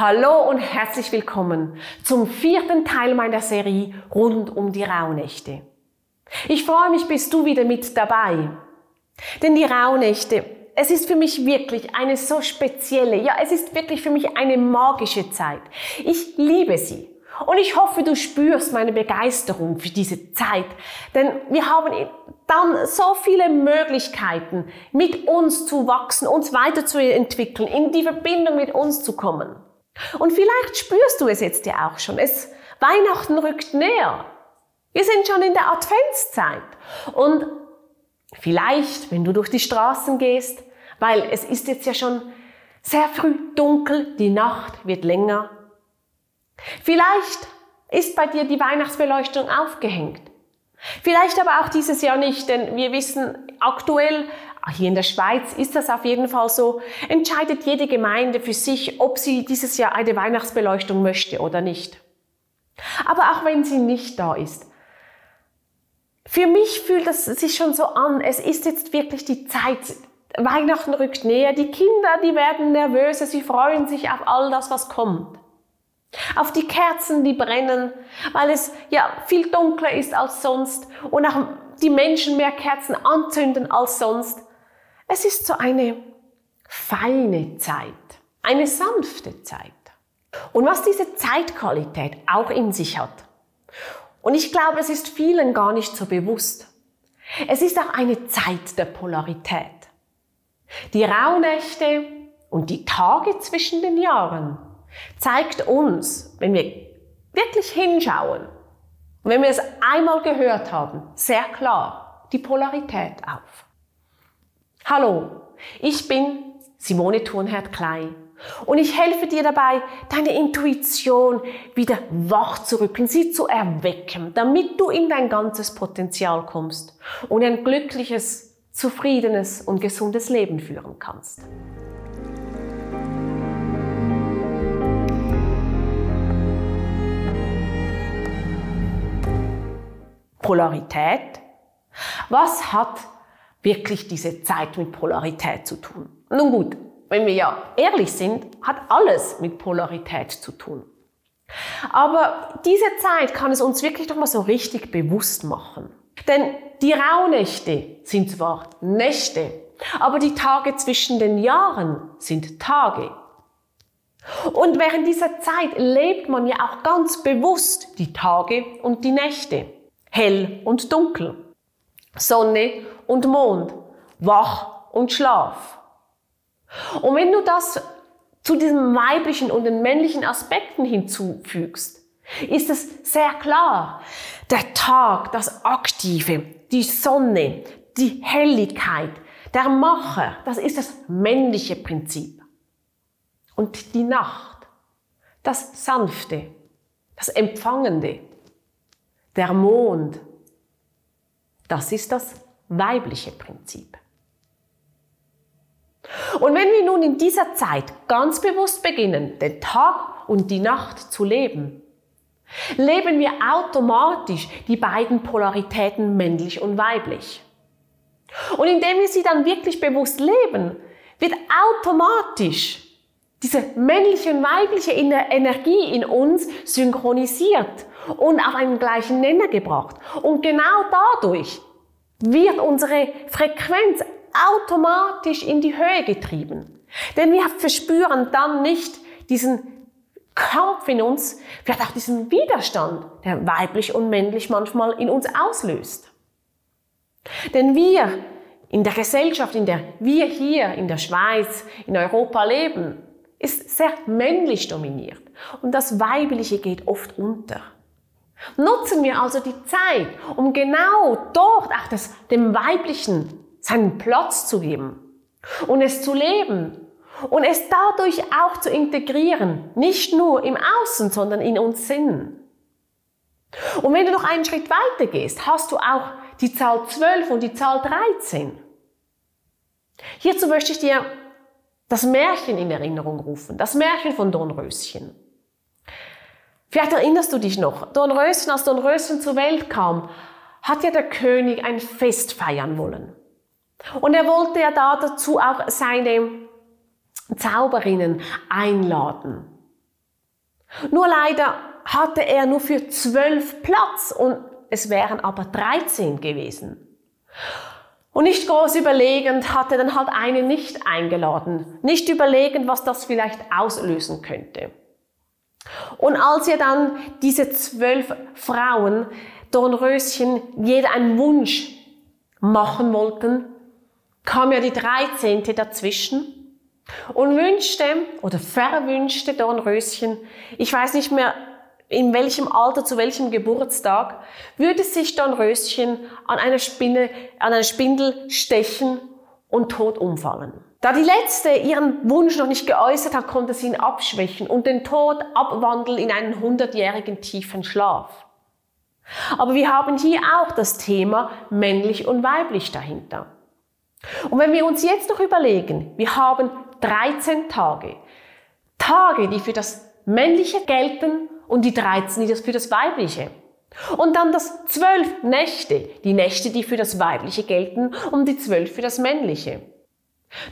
Hallo und herzlich willkommen zum vierten Teil meiner Serie rund um die Rauhnächte. Ich freue mich, bist du wieder mit dabei. Denn die Rauhnächte, es ist für mich wirklich eine so spezielle, ja, es ist wirklich für mich eine magische Zeit. Ich liebe sie. Und ich hoffe, du spürst meine Begeisterung für diese Zeit. Denn wir haben dann so viele Möglichkeiten, mit uns zu wachsen, uns weiterzuentwickeln, in die Verbindung mit uns zu kommen. Und vielleicht spürst du es jetzt ja auch schon. Es, Weihnachten rückt näher. Wir sind schon in der Adventszeit. Und vielleicht, wenn du durch die Straßen gehst, weil es ist jetzt ja schon sehr früh dunkel, die Nacht wird länger. Vielleicht ist bei dir die Weihnachtsbeleuchtung aufgehängt. Vielleicht aber auch dieses Jahr nicht, denn wir wissen aktuell, hier in der Schweiz ist das auf jeden Fall so, entscheidet jede Gemeinde für sich, ob sie dieses Jahr eine Weihnachtsbeleuchtung möchte oder nicht. Aber auch wenn sie nicht da ist, für mich fühlt es sich schon so an, es ist jetzt wirklich die Zeit, Weihnachten rückt näher, die Kinder, die werden nervöser, sie freuen sich auf all das, was kommt. Auf die Kerzen, die brennen, weil es ja viel dunkler ist als sonst und auch die Menschen mehr Kerzen anzünden als sonst. Es ist so eine feine Zeit, eine sanfte Zeit. Und was diese Zeitqualität auch in sich hat. Und ich glaube, es ist vielen gar nicht so bewusst. Es ist auch eine Zeit der Polarität. Die Rauhnächte und die Tage zwischen den Jahren zeigt uns, wenn wir wirklich hinschauen wenn wir es einmal gehört haben, sehr klar die Polarität auf. Hallo, ich bin Simone Thurnherd Klein und ich helfe dir dabei, deine Intuition wieder wach zu rücken, sie zu erwecken, damit du in dein ganzes Potenzial kommst und ein glückliches, zufriedenes und gesundes Leben führen kannst. Polarität. Was hat wirklich diese Zeit mit Polarität zu tun? Nun gut, wenn wir ja ehrlich sind, hat alles mit Polarität zu tun. Aber diese Zeit kann es uns wirklich noch mal so richtig bewusst machen. Denn die Rauhnächte sind zwar Nächte, aber die Tage zwischen den Jahren sind Tage. Und während dieser Zeit lebt man ja auch ganz bewusst die Tage und die Nächte hell und dunkel, Sonne und Mond, wach und Schlaf. Und wenn du das zu diesen weiblichen und den männlichen Aspekten hinzufügst, ist es sehr klar. Der Tag, das Aktive, die Sonne, die Helligkeit, der Macher, das ist das männliche Prinzip. Und die Nacht, das Sanfte, das Empfangende, der Mond, das ist das weibliche Prinzip. Und wenn wir nun in dieser Zeit ganz bewusst beginnen, den Tag und die Nacht zu leben, leben wir automatisch die beiden Polaritäten männlich und weiblich. Und indem wir sie dann wirklich bewusst leben, wird automatisch diese männliche und weibliche Energie in uns synchronisiert und auf einen gleichen Nenner gebracht. Und genau dadurch wird unsere Frequenz automatisch in die Höhe getrieben. Denn wir verspüren dann nicht diesen Kampf in uns, vielleicht auch diesen Widerstand, der weiblich und männlich manchmal in uns auslöst. Denn wir in der Gesellschaft, in der wir hier in der Schweiz, in Europa leben, ist sehr männlich dominiert und das Weibliche geht oft unter. Nutzen wir also die Zeit, um genau dort auch das, dem Weiblichen seinen Platz zu geben und es zu leben und es dadurch auch zu integrieren, nicht nur im Außen, sondern in uns Sinnen. Und wenn du noch einen Schritt weiter gehst, hast du auch die Zahl 12 und die Zahl 13. Hierzu möchte ich dir das Märchen in Erinnerung rufen, das Märchen von Dornröschen. Vielleicht erinnerst du dich noch, Dornröschen, als Dornröschen zur Welt kam, hat ja der König ein Fest feiern wollen. Und er wollte ja da dazu auch seine Zauberinnen einladen. Nur leider hatte er nur für zwölf Platz und es wären aber 13 gewesen. Und nicht groß überlegend hat er dann halt eine nicht eingeladen. Nicht überlegend, was das vielleicht auslösen könnte. Und als ihr dann diese zwölf Frauen, Dornröschen, jeder einen Wunsch machen wollten, kam ja die 13. dazwischen und wünschte oder verwünschte Dornröschen, ich weiß nicht mehr in welchem Alter, zu welchem Geburtstag, würde sich Dornröschen an einer Spinne, an einer Spindel stechen und tot umfallen. Da die letzte ihren Wunsch noch nicht geäußert hat, konnte sie ihn abschwächen und den Tod abwandeln in einen hundertjährigen tiefen Schlaf. Aber wir haben hier auch das Thema männlich und weiblich dahinter. Und wenn wir uns jetzt noch überlegen, wir haben 13 Tage. Tage, die für das Männliche gelten und die 13, die für das Weibliche. Und dann das 12 Nächte, die Nächte, die für das Weibliche gelten und die 12 für das Männliche.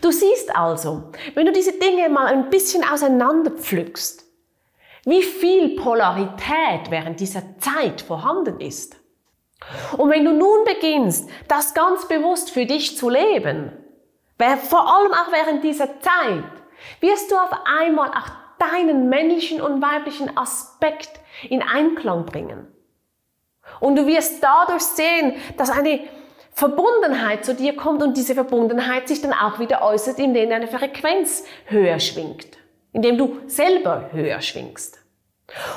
Du siehst also, wenn du diese Dinge mal ein bisschen auseinander pflückst, wie viel Polarität während dieser Zeit vorhanden ist. Und wenn du nun beginnst, das ganz bewusst für dich zu leben, vor allem auch während dieser Zeit, wirst du auf einmal auch deinen männlichen und weiblichen Aspekt in Einklang bringen. Und du wirst dadurch sehen, dass eine Verbundenheit zu dir kommt und diese Verbundenheit sich dann auch wieder äußert, indem deine Frequenz höher schwingt, indem du selber höher schwingst.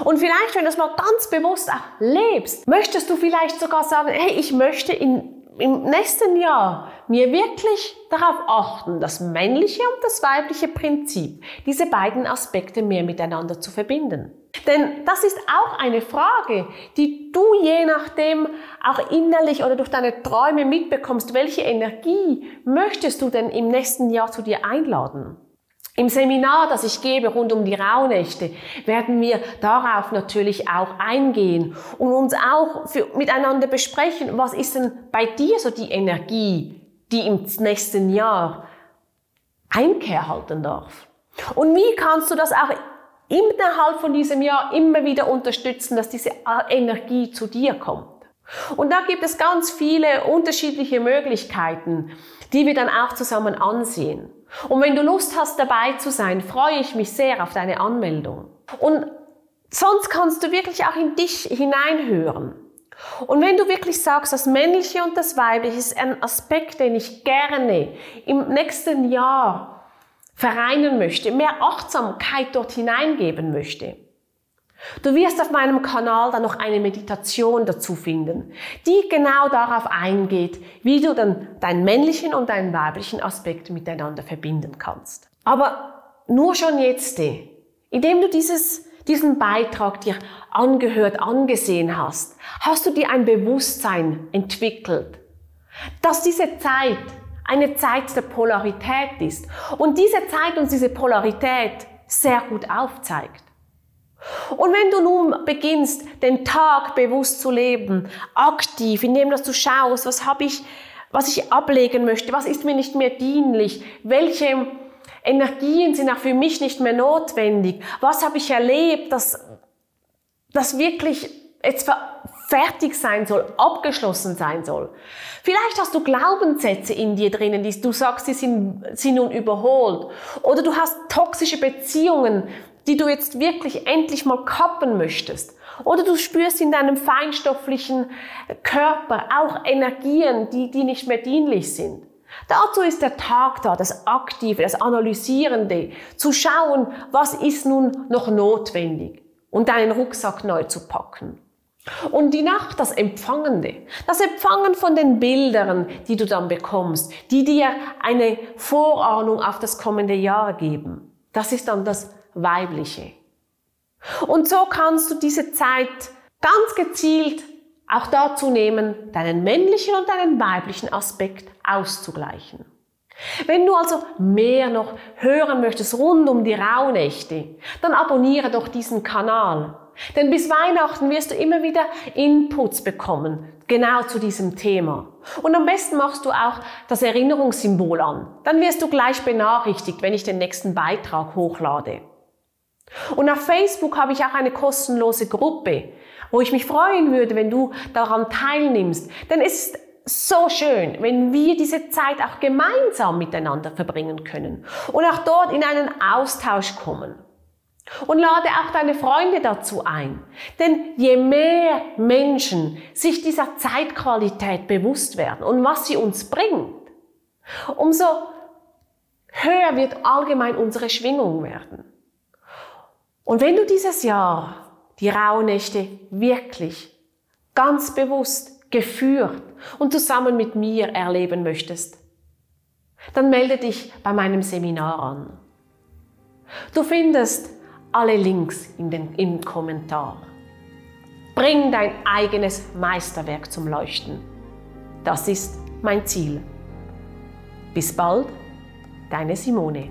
Und vielleicht, wenn du es mal ganz bewusst auch lebst, möchtest du vielleicht sogar sagen, hey, ich möchte in im nächsten Jahr mir wirklich darauf achten, das männliche und das weibliche Prinzip, diese beiden Aspekte mehr miteinander zu verbinden. Denn das ist auch eine Frage, die du je nachdem auch innerlich oder durch deine Träume mitbekommst. Welche Energie möchtest du denn im nächsten Jahr zu dir einladen? Im Seminar, das ich gebe rund um die Rauhnächte, werden wir darauf natürlich auch eingehen und uns auch für, miteinander besprechen, was ist denn bei dir so die Energie, die im nächsten Jahr Einkehr halten darf. Und wie kannst du das auch innerhalb von diesem Jahr immer wieder unterstützen, dass diese Energie zu dir kommt? Und da gibt es ganz viele unterschiedliche Möglichkeiten, die wir dann auch zusammen ansehen. Und wenn du Lust hast, dabei zu sein, freue ich mich sehr auf deine Anmeldung. Und sonst kannst du wirklich auch in dich hineinhören. Und wenn du wirklich sagst, das Männliche und das Weibliche ist ein Aspekt, den ich gerne im nächsten Jahr vereinen möchte, mehr Achtsamkeit dort hineingeben möchte, Du wirst auf meinem Kanal dann noch eine Meditation dazu finden, die genau darauf eingeht, wie du dann deinen männlichen und deinen weiblichen Aspekt miteinander verbinden kannst. Aber nur schon jetzt, indem du dieses, diesen Beitrag dir angehört, angesehen hast, hast du dir ein Bewusstsein entwickelt, dass diese Zeit eine Zeit der Polarität ist und diese Zeit uns diese Polarität sehr gut aufzeigt. Und wenn du nun beginnst, den Tag bewusst zu leben, aktiv, indem dass du schaust, was habe ich, was ich ablegen möchte, was ist mir nicht mehr dienlich, welche Energien sind auch für mich nicht mehr notwendig, was habe ich erlebt, dass das wirklich jetzt fertig sein soll, abgeschlossen sein soll. Vielleicht hast du Glaubenssätze in dir drinnen, die du sagst, sie sind, sind nun überholt. Oder du hast toxische Beziehungen, die du jetzt wirklich endlich mal kappen möchtest. Oder du spürst in deinem feinstofflichen Körper auch Energien, die, die nicht mehr dienlich sind. Dazu ist der Tag da, das Aktive, das Analysierende, zu schauen, was ist nun noch notwendig und deinen Rucksack neu zu packen. Und die Nacht, das Empfangende, das Empfangen von den Bildern, die du dann bekommst, die dir eine Vorahnung auf das kommende Jahr geben. Das ist dann das weibliche. Und so kannst du diese Zeit ganz gezielt auch dazu nehmen, deinen männlichen und deinen weiblichen Aspekt auszugleichen. Wenn du also mehr noch hören möchtest rund um die Rauhnächte, dann abonniere doch diesen Kanal. Denn bis Weihnachten wirst du immer wieder Inputs bekommen, genau zu diesem Thema. Und am besten machst du auch das Erinnerungssymbol an. Dann wirst du gleich benachrichtigt, wenn ich den nächsten Beitrag hochlade. Und auf Facebook habe ich auch eine kostenlose Gruppe, wo ich mich freuen würde, wenn du daran teilnimmst. Denn es ist so schön, wenn wir diese Zeit auch gemeinsam miteinander verbringen können und auch dort in einen Austausch kommen. Und lade auch deine Freunde dazu ein. Denn je mehr Menschen sich dieser Zeitqualität bewusst werden und was sie uns bringt, umso höher wird allgemein unsere Schwingung werden. Und wenn du dieses Jahr die Rauhnächte wirklich ganz bewusst geführt und zusammen mit mir erleben möchtest, dann melde dich bei meinem Seminar an. Du findest alle Links in den, im Kommentar. Bring dein eigenes Meisterwerk zum Leuchten. Das ist mein Ziel. Bis bald, deine Simone.